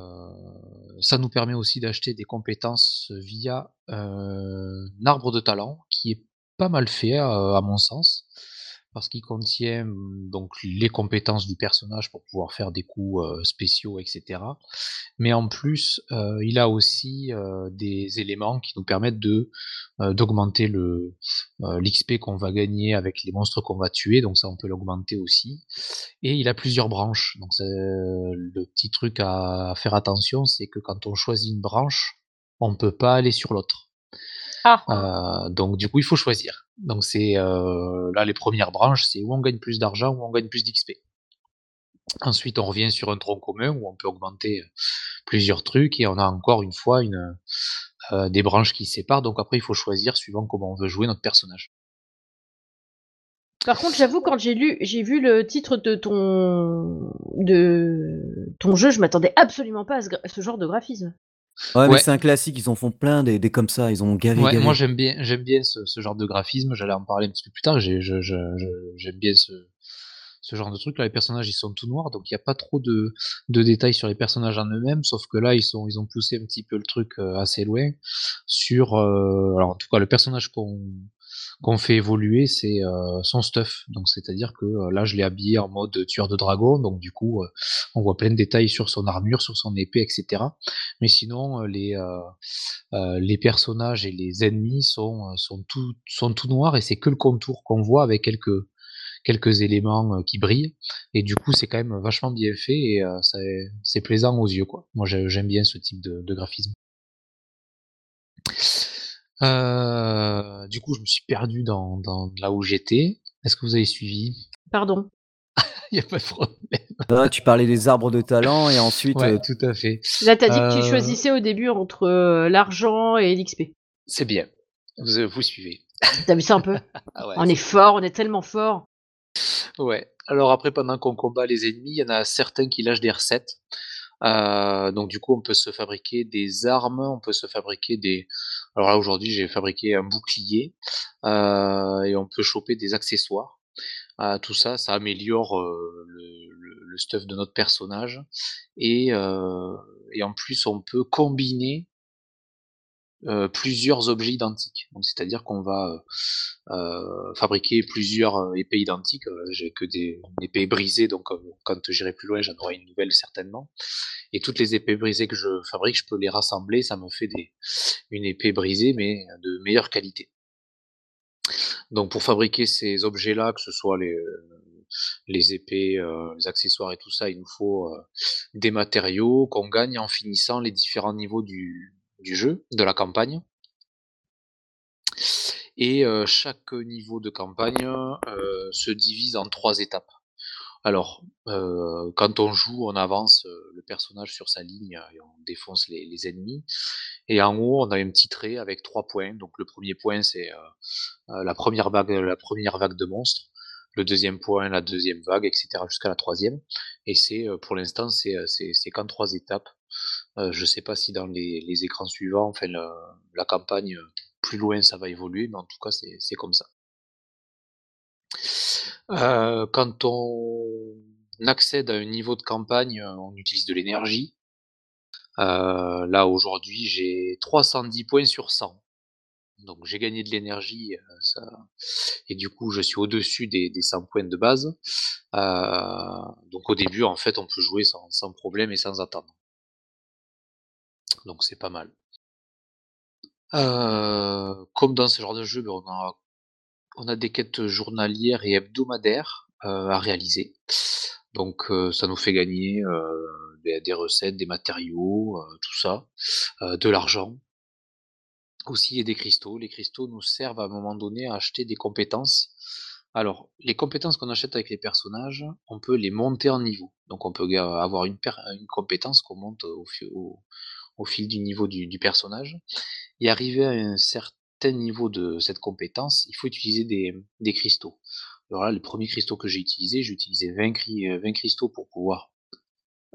ça nous permet aussi d'acheter des compétences via un arbre de talent qui est pas mal fait à mon sens parce qu'il contient mmh, donc les compétences du personnage pour pouvoir faire des coups spéciaux, etc. Mais en plus, il a aussi des éléments qui nous permettent d'augmenter le l'XP qu'on va gagner avec les monstres qu'on va tuer, donc ça on peut l'augmenter aussi. Et il a plusieurs branches, donc le petit truc à faire attention, c'est que quand on choisit une branche, on ne peut pas aller sur l'autre. Ah. donc du coup, il faut choisir. Donc c'est là les premières branches, c'est où on gagne plus d'argent, où on gagne plus d'XP. Ensuite, on revient sur un tronc commun où on peut augmenter plusieurs trucs et on a encore une fois une, des branches qui séparent. Donc après, il faut choisir suivant comment on veut jouer notre personnage. Par contre, j'avoue, quand j'ai lu, j'ai vu le titre de ton de ton jeu, je m'attendais absolument pas à ce genre de graphisme. Ouais, mais c'est un classique, ils en font plein des, des comme ça, ils ont gavé, ouais, moi j'aime bien, j'aime bien ce, ce, genre de graphisme, j'allais en parler un petit peu plus tard, j'aime je, je, j'aime bien ce, ce genre de truc. Là, les personnages ils sont tout noirs, donc il n'y a pas trop de, de détails sur les personnages en eux-mêmes, sauf que là ils, sont, ils ont poussé un petit peu le truc euh, assez loin sur. Euh, alors en tout cas, le personnage qu'on qu'on fait évoluer, c'est euh, son stuff. Donc c'est-à-dire que euh, là, je l'ai habillé en mode tueur de dragon, donc du coup, euh, on voit plein de détails sur son armure, sur son épée, etc. Mais sinon, les les personnages et les ennemis sont sont tout sont tout noirs et c'est que le contour qu'on voit avec quelques quelques éléments qui brillent et du coup c'est quand même vachement bien fait et c'est plaisant aux yeux. Moi j'aime bien ce type de graphisme. Euh, du coup, je me suis perdu dans, dans là où j'étais. Est-ce que vous avez suivi? Pardon. Il n'y a pas de problème. Ah, tu parlais des arbres de talent et ensuite. Ouais, euh, tout à fait. Là, tu as dit que tu euh, choisissais au début entre l'argent et l'XP. C'est bien. Vous, vous suivez. T'as vu ça un peu? Ah ouais, On est fort, on est tellement fort. Ouais. Alors après, pendant qu'on combat les ennemis, il y en a certains qui lâchent des recettes. Euh, donc du coup, on peut se fabriquer des armes, on peut se fabriquer des. Alors là aujourd'hui, j'ai fabriqué un bouclier euh, et on peut choper des accessoires. Euh, tout ça, ça améliore le, le, stuff de notre personnage et, et en plus, on peut combiner euh, plusieurs objets identiques. C'est-à-dire qu'on va euh, euh fabriquer plusieurs épées identiques. J'ai que des épées brisées, donc quand j'irai plus loin, j'en aurai une nouvelle certainement. Et toutes les épées brisées que je fabrique, je peux les rassembler, ça me fait une épée brisée, mais de meilleure qualité. Donc pour fabriquer ces objets-là, que ce soit les épées, les accessoires et tout ça, il nous faut des matériaux qu'on gagne en finissant les différents niveaux du, du jeu, de la campagne. Et chaque niveau de campagne se divise en trois étapes. Alors, quand on joue, on avance le personnage sur sa ligne et on défonce les, ennemis. Et en haut, on a un petit trait avec trois points. Donc le premier point, c'est la première vague, la première vague de monstres. Le deuxième point, la deuxième vague, etc. jusqu'à la troisième. Et c'est, pour l'instant, c'est qu'en trois étapes. Euh, je sais pas si dans les, écrans suivants, enfin la, campagne euh, plus loin, ça va évoluer, mais en tout cas, c'est comme ça. Euh, quand on accède à un niveau de campagne, on utilise de l'énergie. là aujourd'hui, j'ai 310 points sur 100. Donc j'ai gagné de l'énergie, et du coup je suis au-dessus des, 100 points de base. donc au début, en fait, on peut jouer sans, sans problème et sans attendre donc c'est pas mal. Comme dans ce genre de jeu, ben, on a, des quêtes journalières et hebdomadaires à réaliser. Donc ça nous fait gagner des, recettes, des matériaux, tout ça, de l'argent. Aussi, il y a des cristaux. Les cristaux nous servent à un moment donné à acheter des compétences. Alors, les compétences qu'on achète avec les personnages, on peut les monter en niveau. Donc on peut avoir une, une compétence qu'on monte au, au, au fil du niveau du, personnage. Et arrivé à un certain niveau de cette compétence, il faut utiliser des, cristaux. Alors là, le premier cristaux que j'ai utilisé, j'ai utilisé 20, 20, cristaux pour pouvoir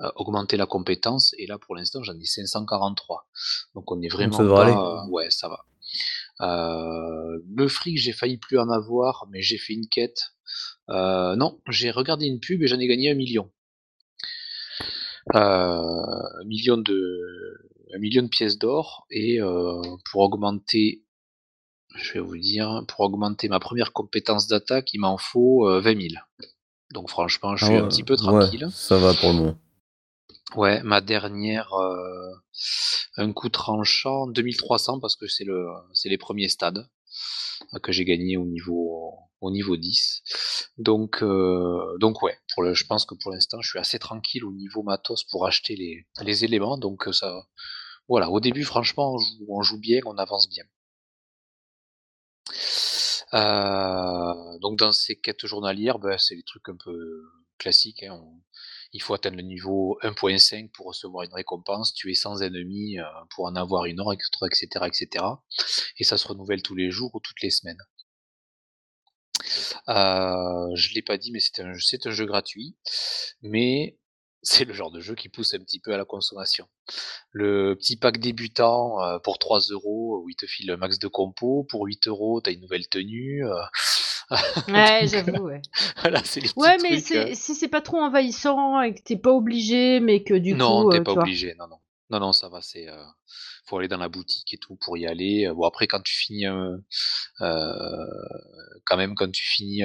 euh, augmenter la compétence. Et là, pour l'instant, j'en ai 543. Donc on est vraiment pas... ouais, ça va. Euh, le fric, j'ai failli plus en avoir, mais j'ai fait une quête. Euh, non, j'ai regardé une pub et j'en ai gagné un million. un million de, un million de pièces d'or et pour augmenter je vais vous dire, pour augmenter ma première compétence d'attaque, il m'en faut 20 000. Donc franchement, je Ah suis un petit peu ouais, tranquille. ça va pour le moment. Ouais, ma dernière, euh, un coup tranchant, 2300 parce que c'est le, c'est les premiers stades euh, que j'ai gagné au niveau, au niveau 10. Donc, euh, donc ouais, pour le, je pense que pour l'instant, je suis assez tranquille au niveau matos pour acheter les, les éléments. Donc ça, voilà, au début, franchement, on joue, bien, on avance bien. Euh, donc dans ces quêtes journalières, ben, c'est des trucs un peu classiques. Hein. Il faut atteindre le niveau 1.5 pour recevoir une récompense, tuer 100 ennemis euh, pour en avoir une autre, etc., etc. Et ça se renouvelle tous les jours ou toutes les semaines. Euh, je l'ai pas dit, mais c'est un jeu gratuit, mais c'est le genre de jeu qui pousse un petit peu à la consommation. Le petit pack débutant euh, pour 3 euros, où il te file un max de compo, pour 8 euros, t'as une nouvelle tenue. euh, Ouais, j'avoue, ouais. voilà, c'est les petits Ouais, mais trucs. euh. si c'est pas trop envahissant et que t'es pas obligé, mais que du Non, coup, t'es euh, pas vois. obligé. Non, non. Non, non, ça va. C'est, euh, faut aller dans la boutique et tout pour y aller. Bon, après, quand tu finis, euh, quand même, quand tu finis,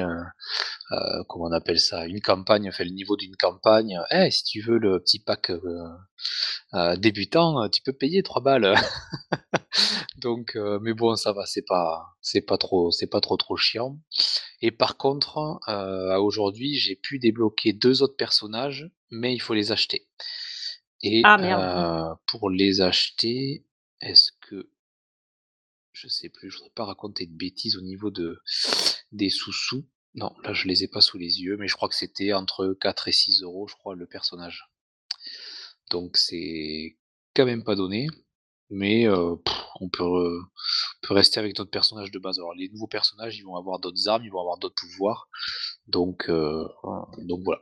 comment on appelle ça, une campagne, enfin le niveau d'une campagne. Eh, si tu veux le petit pack euh, débutant, tu peux payer 3 balles. Donc, mais bon, ça va. C'est pas, c'est pas trop, c'est pas trop trop chiant. Et par contre, aujourd'hui, j'ai pu débloquer deux autres personnages, mais il faut les acheter. Et Ah merde. euh, pour les acheter, est-ce que je sais plus, je voudrais pas raconter de bêtises au niveau de des sous-sous. Non, là je les ai pas sous les yeux, mais je crois que c'était entre 4 et 6 euros, je crois, le personnage. Donc c'est quand même pas donné, mais euh, pff, on peut, euh, on peut rester avec d'autres personnages de base. Alors les nouveaux personnages, ils vont avoir d'autres armes, ils vont avoir d'autres pouvoirs, donc euh, donc voilà.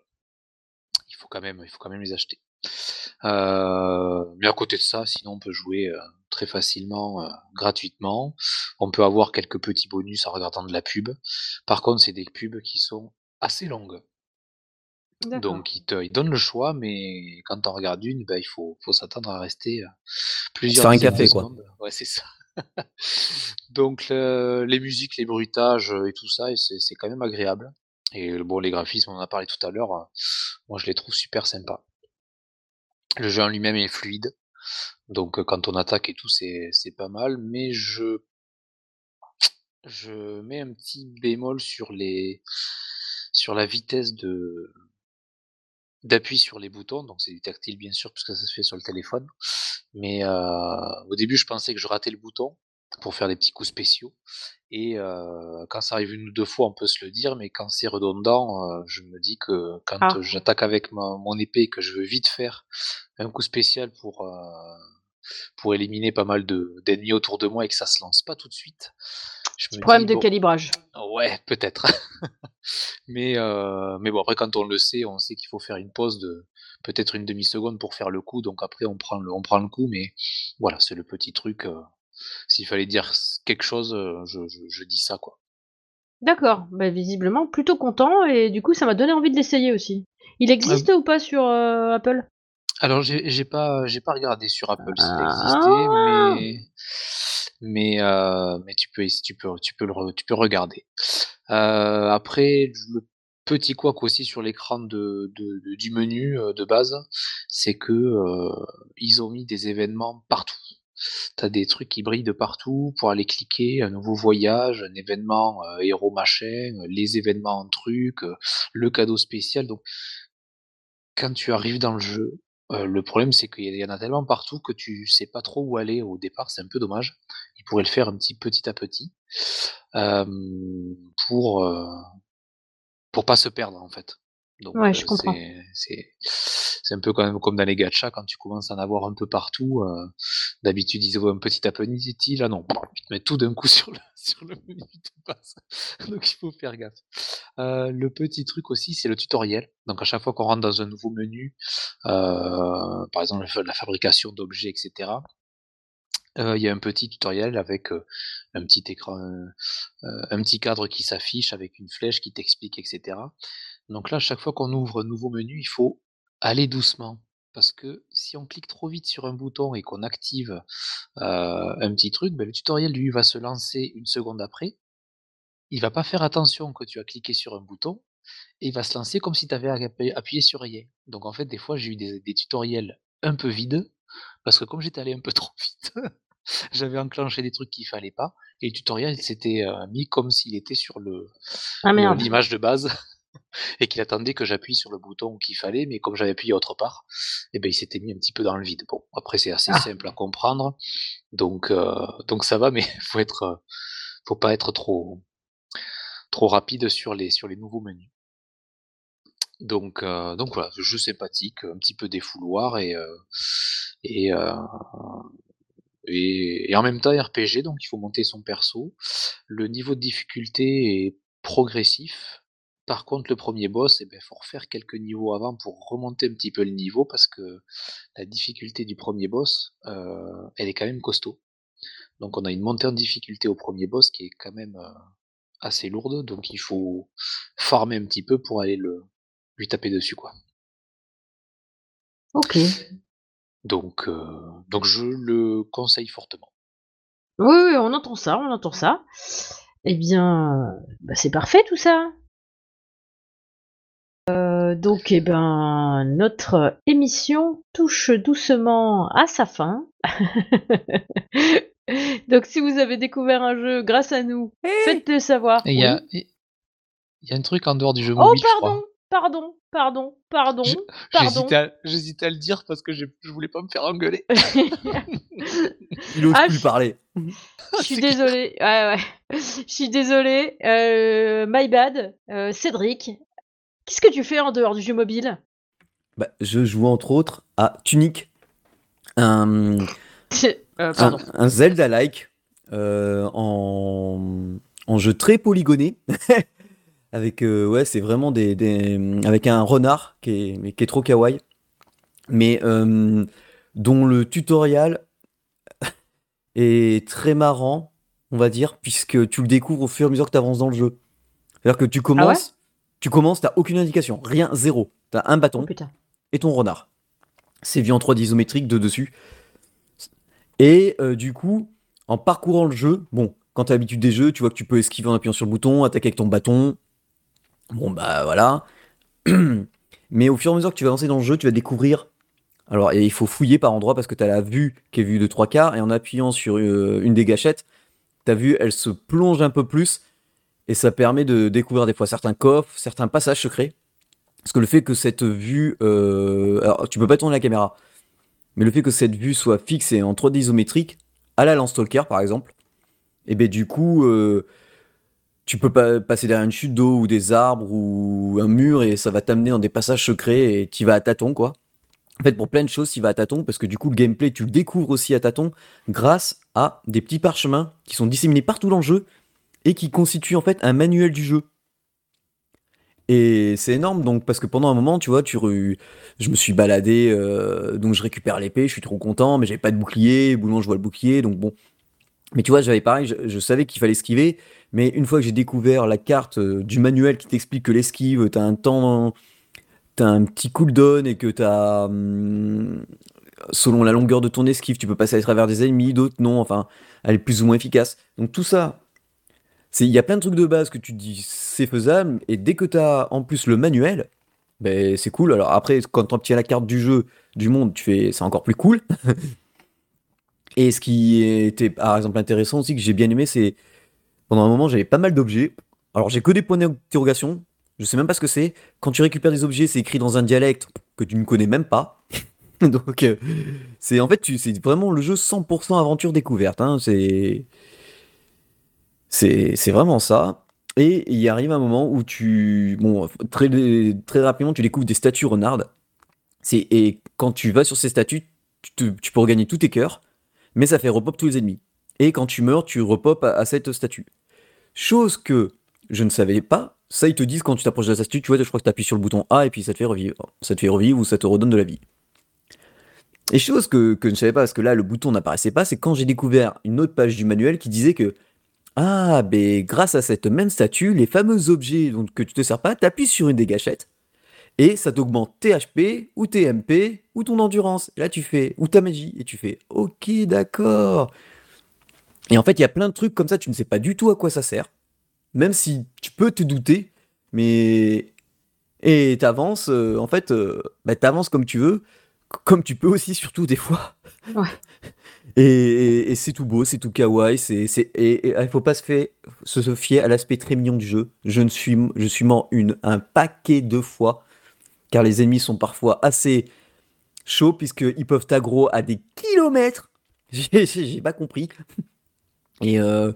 Il faut quand même, il faut quand même les acheter. Euh, mais à côté de ça, sinon on peut jouer euh, très facilement, euh, gratuitement. On peut avoir quelques petits bonus en regardant de la pub. Par contre, c'est des pubs qui sont assez longues. Donc ils te ils donnent le choix, mais quand on regarde une, ben, il faut, faut s'attendre à rester euh, plusieurs faire un café, quoi. secondes. Ouais, c'est ça. Donc le- les musiques, les bruitages euh, et tout ça, c'est quand même agréable. Et bon, les graphismes, on en a parlé tout à l'heure, euh, moi je les trouve super sympas. Le jeu en lui-même est fluide, donc euh, quand on attaque et tout, c'est pas mal, mais je mets un petit bémol sur les sur la vitesse d'appui sur les boutons, donc c'est du tactile bien sûr puisque ça se fait sur le téléphone. Mais euh, au début, je pensais que je ratais le bouton pour faire des petits coups spéciaux. Et euh, quand ça arrive une ou deux fois, on peut se le dire, mais quand c'est redondant, euh, je me dis que quand Ah. j'attaque avec ma- mon épée et que je veux vite faire un coup spécial pour euh, pour éliminer pas mal de d'ennemis autour de moi et que ça se lance pas tout de suite, je me Problème dis de bon, calibrage. ouais, peut-être. Mais, mais bon, après, quand on le sait, on sait qu'il faut faire une pause de peut-être une demi-seconde pour faire le coup. Donc après, on prend le, on prend le coup. Mais voilà, c'est le petit truc. S'il fallait dire quelque chose, je, je, je dis ça, quoi. D'accord. Bah, visiblement, plutôt content et du coup, ça m'a donné envie de l'essayer aussi. Il existe ou pas sur euh, Apple? Alors, j'ai pas, j'ai pas regardé sur Apple s'il Ah. existait, mais, mais, euh, mais tu peux, tu peux, tu peux le, tu peux regarder. Après, le petit couac aussi sur l'écran de, de- de- du menu de base, c'est que ils ont mis des événements partout. T'as des trucs qui brillent de partout pour aller cliquer, un nouveau voyage, un événement euh, héros machin, les événements en truc, euh, le cadeau spécial. Donc, quand tu arrives dans le jeu, euh, le problème c'est qu'il y en a tellement partout que tu sais pas trop où aller au départ. C'est un peu dommage. Ils pourraient le faire un petit petit à petit pour pour pas se perdre en fait. Donc Ouais, euh, je comprends. c'est un peu quand même comme dans les gachas quand tu commences à en avoir un peu partout. euh, D'habitude ils voient un petit à petit, là non, ils te mettent tout d'un coup sur le sur le menu de base. Donc il faut faire gaffe. Euh, le petit truc aussi c'est le tutoriel. Donc à chaque fois qu'on rentre dans un nouveau menu, euh, par exemple la fabrication d'objets etc. euh, Il y a un petit tutoriel avec euh, un petit écran, euh, un petit cadre qui s'affiche avec une flèche qui t'explique, etc. Donc là, chaque fois qu'on ouvre un nouveau menu, il faut aller doucement parce que si on clique trop vite sur un bouton et qu'on active un petit truc, ben, le tutoriel lui va se lancer une seconde après. Il va pas faire attention que tu as cliqué sur un bouton et il va se lancer comme si tu avais appuyé sur rien. Donc en fait, des fois, j'ai eu des, des tutoriels un peu vides parce que comme j'étais allé un peu trop vite, j'avais enclenché des trucs qu'il fallait pas et le tutoriel s'était mis comme s'il était sur le Ah l'image de base et qu'il attendait que j'appuie sur le bouton qu'il fallait, mais comme j'avais appuyé autre part, et ben il s'était mis un petit peu dans le vide. Bon, après c'est assez Ah. simple à comprendre, donc euh, donc ça va, mais faut être, faut pas être trop trop rapide sur les sur les nouveaux menus. Donc euh, donc voilà, jeu sympathique, un petit peu défouloir et euh, et, euh, et et en même temps RPG, donc il faut monter son perso. Le niveau de difficulté est progressif. Par contre, le premier boss, eh ben, faut refaire quelques niveaux avant pour remonter un petit peu le niveau parce que la difficulté du premier boss, euh, elle est quand même costaud. Donc on a une montée en difficulté au premier boss qui est quand même euh, assez lourde, donc il faut farmer un petit peu pour aller le lui taper dessus quoi. Ok. Donc euh, donc je le conseille fortement. Oui, oui, on entend ça, on entend ça. Eh bien, bah, c'est parfait tout ça. Euh, donc, eh ben, notre émission touche doucement à sa fin. donc, si vous avez découvert un jeu grâce à nous, faites-le savoir. Il y a, Oui. et- il y a un truc en dehors du jeu Oh, mobile, je crois. pardon, pardon, pardon, pardon, Je- pardon. J'hésitais à, le dire parce que je, je voulais pas me faire engueuler. Il ose Ah, plus je- parler. Je suis désolée. Ouais, ouais. Je suis désolée. Euh, my bad. Euh, Cédric, qu'est-ce que tu fais en dehors du jeu mobile? Bah, je joue entre autres à Tunic, un, Euh, un, Pardon. un Zelda-like euh, en, en jeu très polygoné. avec euh, ouais, c'est vraiment des, des- avec un renard qui est, qui est trop kawaii, mais dont le tutoriel est très marrant, on va dire, puisque tu le découvres au fur et à mesure que tu avances dans le jeu. C'est-à-dire que tu commences, tu commences, t'as aucune indication, rien, zéro. T'as un bâton Oh et ton renard. C'est vu en 3D isométrique de dessus. Et euh, du coup, en parcourant le jeu, bon, quand t'as l'habitude des jeux, tu vois que tu peux esquiver en appuyant sur le bouton, attaquer avec ton bâton. Bon, bah voilà. Mais au fur et à mesure que tu vas avancer dans le jeu, tu vas découvrir. Alors, et il faut fouiller par endroits parce que t'as la vue qui est vue de trois quarts, et en appuyant sur euh, une des gâchettes, ta vue, elle se plonge un peu plus, et ça permet de découvrir des fois certains coffres, certains passages secrets. Parce que le fait que cette vue. euh, alors, tu peux pas tourner la caméra. Mais le fait que cette vue soit fixe et en 3D isométrique, à la Lance-Stalker par exemple, et ben du coup, euh, tu peux pas passer derrière une chute d'eau ou des arbres ou un mur et ça va t'amener dans des passages secrets et tu vas à tâtons quoi. En fait, pour plein de choses, tu vas à tâtons parce que du coup, le gameplay, tu le découvres aussi à tâtons grâce à des petits parchemins qui sont disséminés partout dans le jeu et qui constituent en fait un manuel du jeu. Et c'est énorme, donc, parce que pendant un moment, tu vois, tu je me suis baladé, euh, donc je récupère l'épée, je suis trop content, mais j'avais pas de bouclier, boulon, je vois le bouclier, donc bon. Mais tu vois, j'avais pareil, je, je savais qu'il fallait esquiver, mais une fois que j'ai découvert la carte euh, du manuel qui t'explique que l'esquive, t'as un temps, t'as un petit cooldown et que t'as, hum, selon la longueur de ton esquive, tu peux passer à travers des ennemis, d'autres non, enfin, elle est plus ou moins efficace. Donc tout ça, il y a plein de trucs de base que tu dis c'est faisable, et dès que tu as en plus le manuel, ben c'est cool. Alors après, quand tu obtiens la carte du jeu, du monde, tu fais, c'est encore plus cool. et ce qui était par exemple intéressant aussi, que j'ai bien aimé, c'est pendant un moment, j'avais pas mal d'objets. Alors j'ai que des points d'interrogation, je sais même pas ce que c'est. Quand tu récupères des objets, c'est écrit dans un dialecte que tu ne connais même pas. Donc euh, c'est en fait, c'est vraiment le jeu 100% aventure découverte. hein. C'est c'est vraiment ça. Et il arrive un moment où tu. Bon, très, très rapidement, tu découvres des statues renardes. Et quand tu vas sur ces statues, tu, tu peux regagner tous tes cœurs, mais ça fait repop tous les ennemis. Et quand tu meurs, tu repop à, à cette statue. Chose que je ne savais pas. Ça, ils te disent quand tu t'approches de la statue, tu vois, je crois que tu appuies sur le bouton A et puis ça te fait revivre. Ça te fait revivre ou ça te redonne de la vie. Et chose que, que je ne savais pas, parce que là, le bouton n'apparaissait pas, c'est quand j'ai découvert une autre page du manuel qui disait que ah, ben grâce à cette même statue, les fameux objets que tu te sers pas, t'appuies sur une des gâchettes, Et ça t'augmente tes HP, ou tes MP, ou ton endurance. Et là, tu fais, ou ta magie. Et tu fais, ok, d'accord. Et en fait, il y a plein de trucs comme ça, tu ne sais pas du tout à quoi ça sert. Même si tu peux te douter, mais. Et t'avances, euh, en fait, euh, bah, t'avances comme tu veux, comme tu peux aussi, surtout des fois. Ouais. Et, c'est tout beau, c'est tout kawaii, c'est, et il faut pas se, fier à l'aspect très mignon du jeu. Je, ne suis, je suis mort une, un paquet de fois, car les ennemis sont parfois assez chauds, puisqu'ils peuvent t'aggro à des kilomètres. J'ai, pas compris. Et euh,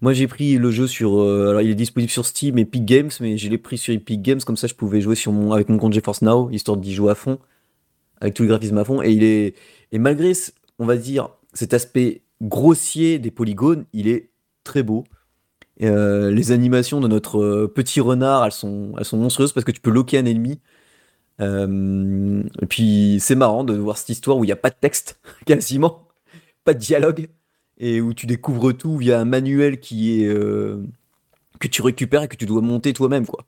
moi j'ai pris le jeu sur, euh, alors il est disponible sur Steam et Epic Games, mais je l'ai pris sur Epic Games comme ça je pouvais jouer sur avec mon compte GeForce Now, histoire d'y jouer à fond, avec tous les graphismes à fond. Et il est, et malgré, on va dire, cet aspect grossier des polygones, il est très beau. Euh, les animations de notre euh, petit renard, elles sont, monstrueuses parce que tu peux loquer un ennemi. Euh, et puis c'est marrant de voir cette histoire où il n'y a pas de texte, quasiment, pas de dialogue, et où tu découvres tout via un manuel qui est que tu récupères et que tu dois monter toi-même, quoi.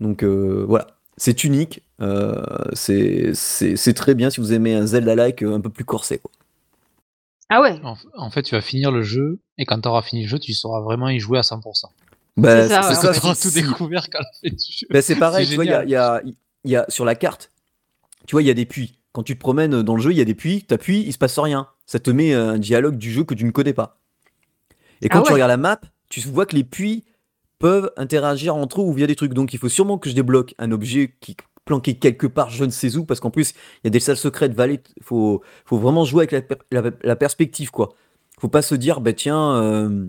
Donc voilà, c'est unique, c'est très bien si vous aimez un Zelda-like un peu plus corsé. Ah ouais, En, en fait, tu vas finir le jeu, et quand tu auras fini le jeu, tu sauras vraiment y jouer à 100%. Bah, C'est ça, c'est ouais, Parce ça, si- tout découvert qu'à la fin du jeu. Bah, c'est pareil, C'est tu vois, il y a, génial. il y a- il y a- sur la carte, tu vois, il y a des puits. Quand tu te promènes dans le jeu, il y a des puits, t'appuies, il se passe rien. Ça te met un dialogue du jeu que tu ne connais pas. Et quand Ah tu regardes la map, tu vois que les puits peuvent interagir entre eux ou via des trucs. Donc il faut sûrement que je débloque un objet qui planqué quelque part, je ne sais où, parce qu'en plus, il y a des salles secrètes, vallées. Faut, faut vraiment jouer avec la, la- la perspective, quoi. Faut pas se dire, bah tiens, euh,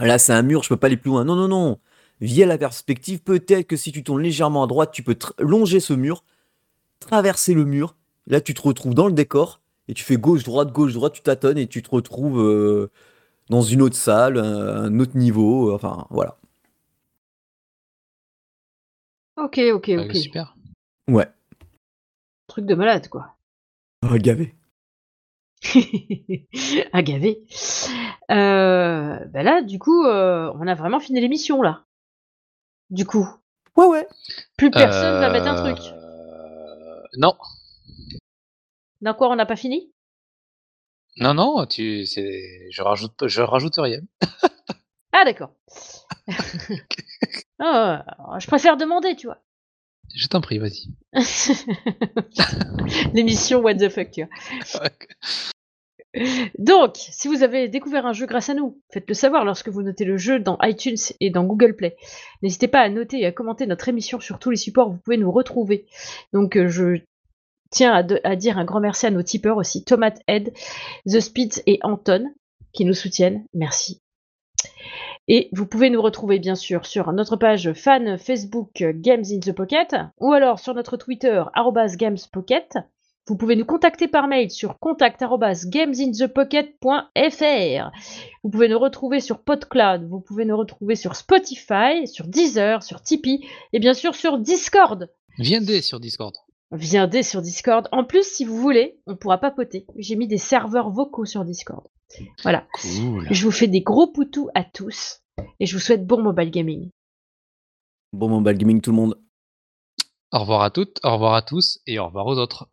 là c'est un mur, je peux pas aller plus loin. Non, non, non. Via la perspective, peut-être que si tu tournes légèrement à droite, tu peux longer ce mur, traverser le mur. Là, tu te retrouves dans le décor et tu fais gauche, droite, gauche, droite, tu tâtonnes et tu te retrouves euh, dans une autre salle, un, un autre niveau. euh, Enfin, voilà. ok, ok, Ouais, ok. Super. Ouais. Truc de malade, quoi. Oh, gavé. Agavé. Euh, bah là, du coup, euh, on a vraiment fini l'émission, là. Du coup, Ouais, ouais. plus personne va mettre un truc. Euh, Non, D'un quoi on n'a pas fini? Non, non, tu, c'est, je rajoute, je rajoute rien. Ah, d'accord. Ah, je préfère demander, tu vois. Je t'en prie, vas-y. L'émission What the fuck. Donc, si vous avez découvert un jeu grâce à nous, faites-le savoir lorsque vous notez le jeu dans iTunes et dans Google Play. N'hésitez pas à noter et à commenter notre émission sur tous les supports vous pouvez nous retrouver. Donc, euh, je tiens à, dire un grand merci à nos tipeurs aussi, Tomate Head, The Spitz et Anton, qui nous soutiennent. Merci. Et vous pouvez nous retrouver bien sûr sur notre page fan Facebook euh, Games in the Pocket ou alors sur notre Twitter gamespocket. Vous pouvez nous contacter par mail sur contact@gamesinthepocket.fr. Vous pouvez nous retrouver sur PodCloud, vous pouvez nous retrouver sur Spotify, sur Deezer, sur Tipeee et bien sûr sur Discord. Viendez sur Discord. Viendez sur Discord. En plus, si vous voulez, on pourra papoter. J'ai mis des serveurs vocaux sur Discord. Voilà. Cool. Je vous fais des gros poutous à tous et je vous souhaite bon mobile gaming. Bon, mobile gaming, tout le monde. Au revoir à toutes, au revoir à tous et au revoir aux autres.